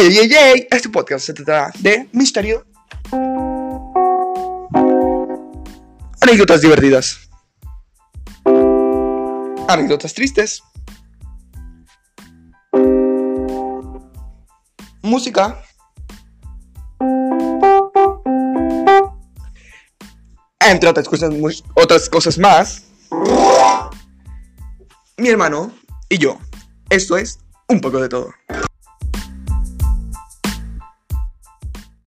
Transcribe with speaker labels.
Speaker 1: Ey, ey, este podcast se trata de misterio, anécdotas divertidas, anécdotas tristes, música, entre otras cosas, otras cosas más. Mi hermano y yo. Esto es un poco de todo.